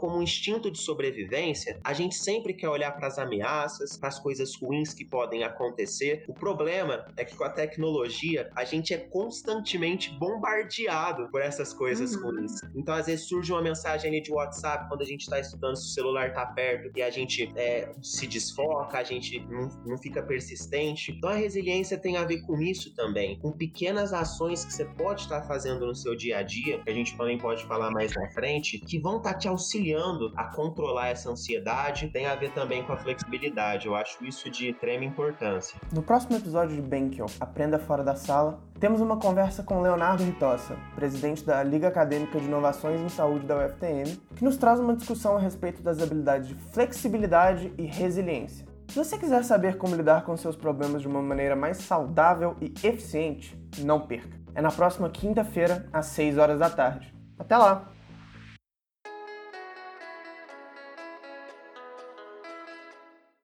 como um instinto de sobrevivência, a gente sempre quer olhar para as ameaças, para as coisas ruins que podem acontecer. O problema é que com a tecnologia, a gente é constantemente bombardeado por essas coisas uhum. ruins. Então, às vezes, surge uma mensagem ali de WhatsApp quando a gente está estudando se o celular está perto e a gente é, se desfoca, a gente não, não fica persistente. Então, a resiliência tem a ver com isso também, com pequenas ações que você pode estar fazendo no seu dia a dia, que a gente também pode falar mais na frente, que vão estar te auxiliando a controlar essa ansiedade. Tem a ver também com a flexibilidade. Eu acho isso de extrema importância. No próximo episódio de Benkion, Aprenda Fora da Sala, temos uma conversa com Leonardo Ritossa, presidente da Liga Acadêmica de Inovações em Saúde da UFTM, que nos traz uma discussão a respeito das habilidades de flexibilidade e resiliência. Se você quiser saber como lidar com seus problemas de uma maneira mais saudável e eficiente, não perca. É na próxima quinta-feira, às 6 horas da tarde. Até lá!